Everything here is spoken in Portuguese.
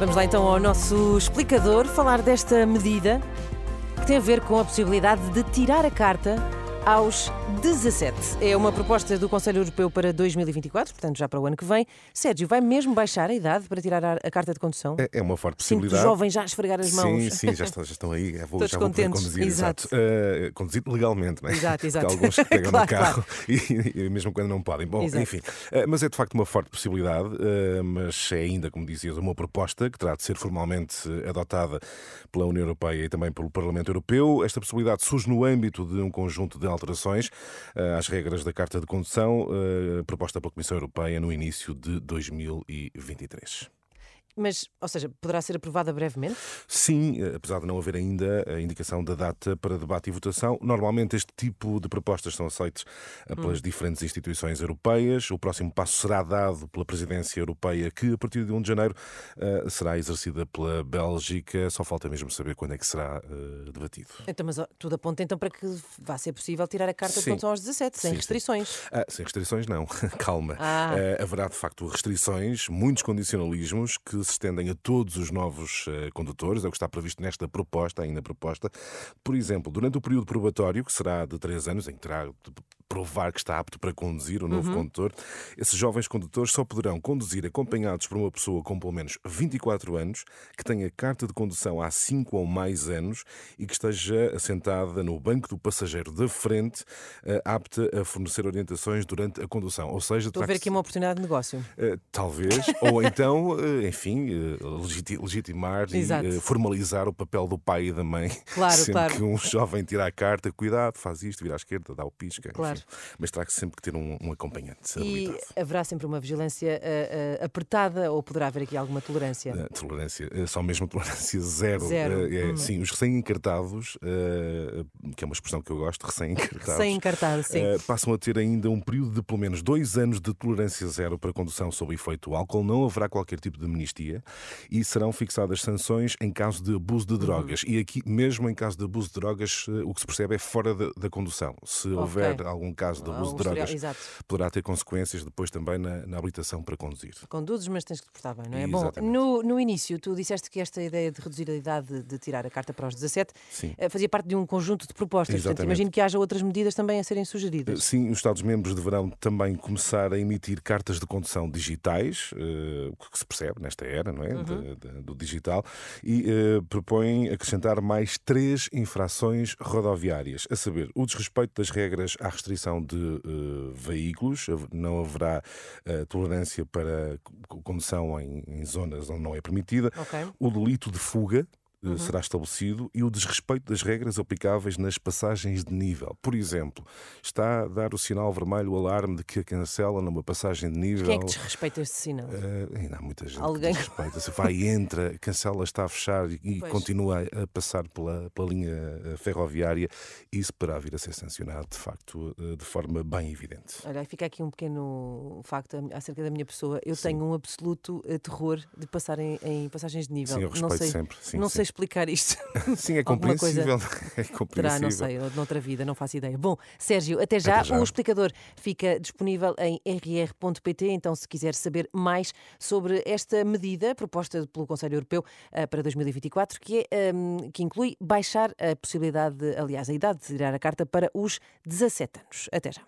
Vamos lá então ao nosso explicador falar desta medida que tem a ver com a possibilidade de tirar a carta aos 17. É uma proposta do Conselho Europeu para 2024, portanto já para o ano que vem. Sérgio, vai mesmo baixar a idade para tirar a, carta de condução? É, é uma forte possibilidade. jovens já a esfregar as mãos. Sim, sim, já estão, já estão aí. Já vou, Todos já vou contentes. conduzir. Exato. Uh, conduzir legalmente, não é? Exato, exato. Porque há alguns que pegam Claro, no carro e, e mesmo quando não podem. Bom, Exato. enfim. Uh, mas é de facto uma forte possibilidade, uh, mas é ainda, como dizias, uma proposta que terá de ser formalmente adotada pela União Europeia e também pelo Parlamento Europeu. Esta possibilidade surge no âmbito de um conjunto de alterações uh, às regras da Carta de Condução, uh, proposta pela Comissão Europeia no início de 2023. Mas, ou seja, poderá ser aprovada brevemente? Sim, eh, apesar de não haver ainda a indicação da data para debate e votação, normalmente este tipo de propostas são aceites eh, pelas Hum. diferentes instituições europeias. O próximo passo será dado pela presidência europeia, que a partir de 1 de janeiro eh, será exercida pela Bélgica. Só falta mesmo saber quando é que será debatido. Então, mas tudo aponta então para que vá ser possível tirar a carta de Sim. condução aos 17, sem Sim, sim. restrições. Ah, sem restrições, não. Calma. Ah. Haverá, de facto, restrições, muitos condicionalismos que se estendem a todos os novos eh, condutores, é o que está previsto nesta proposta, ainda proposta. Por exemplo, durante o período probatório, que será de três anos, em que terá provar que está apto para conduzir o novo Uhum. condutor, esses jovens condutores só poderão conduzir acompanhados por uma pessoa com pelo menos 24 anos, que tenha carta de condução há 5 ou mais anos e que esteja assentada no banco do passageiro da frente, eh, apta a fornecer orientações durante a condução. Ou seja, Estou a ver aqui uma oportunidade de negócio. eh, talvez, ou então, eh, enfim, legiti- legitimar Exato. e formalizar o papel do pai e da mãe. Claro, sempre claro. que um jovem tira a carta, cuidado, faz isto, vira à esquerda, dá o pisca. Claro. enfim. Mas terá que sempre que ter um, um acompanhante E haverá sempre uma vigilância ah, ah, apertada ou poderá haver aqui alguma tolerância? Eh, Tolerância, só mesmo tolerância zero. Zero. É, Hum. Sim, os recém-encartados, que é uma expressão que eu gosto, recém-encartados. Sim. eh, passam a ter ainda um período de pelo menos dois anos de tolerância zero para condução sob efeito do álcool. Não haverá qualquer tipo de amnistia e serão fixadas sanções em caso de abuso Uhum. de drogas. E aqui, mesmo em caso de abuso de drogas, o que se percebe é fora da, da condução. Se houver algum caso de abuso de drogas, Exato. poderá ter consequências depois também na, na habilitação para conduzir. Conduzes, mas tens que te portar bem, não é? Bom, no, no início, tu disseste que esta ideia de reduzir a idade de tirar a carta para os 17 Sim. eh, fazia parte de um conjunto de propostas. Portanto, Exatamente. imagino que haja outras medidas também a serem sugeridas. Sim, os Estados-membros deverão também começar a emitir cartas de condução digitais, eh, o que se percebe nesta era não é? Uhum. De- de- do digital, e eh, propõem acrescentar mais três infrações rodoviárias, a saber, o desrespeito das regras à restrição de eh, veículos, não haverá eh, tolerância para co- condução em, em zonas onde não é permitida, Ok. o delito de fuga. Eh, Uhum. Será estabelecido e o desrespeito das regras aplicáveis nas passagens de nível. Por exemplo, está a dar o sinal vermelho, o alarme de que cancela numa passagem de nível. Quem é que desrespeita este sinal? Eh, ainda há muita gente Alguém- que desrespeita. Se vai, entra, cancela, está a fechar e, Pois. continua a passar pela, pela linha eh, ferroviária, isso poderá vir a ser sancionado, de facto, de forma bem evidente. Olha, fica aqui um pequeno facto acerca da minha pessoa. Eu tenho um absoluto terror de passar em, em passagens de nível. Sim, eu não respeito sei, sempre. Sim, não sim. sei explicar isto. Sim, é compreensível. É Terá, compreensível. não sei, ou noutra vida, não faço ideia. Bom, Sérgio, até já. Até já. O explicador fica disponível em rr.pt, então se quiser saber mais sobre esta medida proposta pelo Conselho Europeu eh, para 2024, que, é, ehm, que inclui baixar a possibilidade, de, aliás, a idade de tirar a carta para os 17 anos. Até já.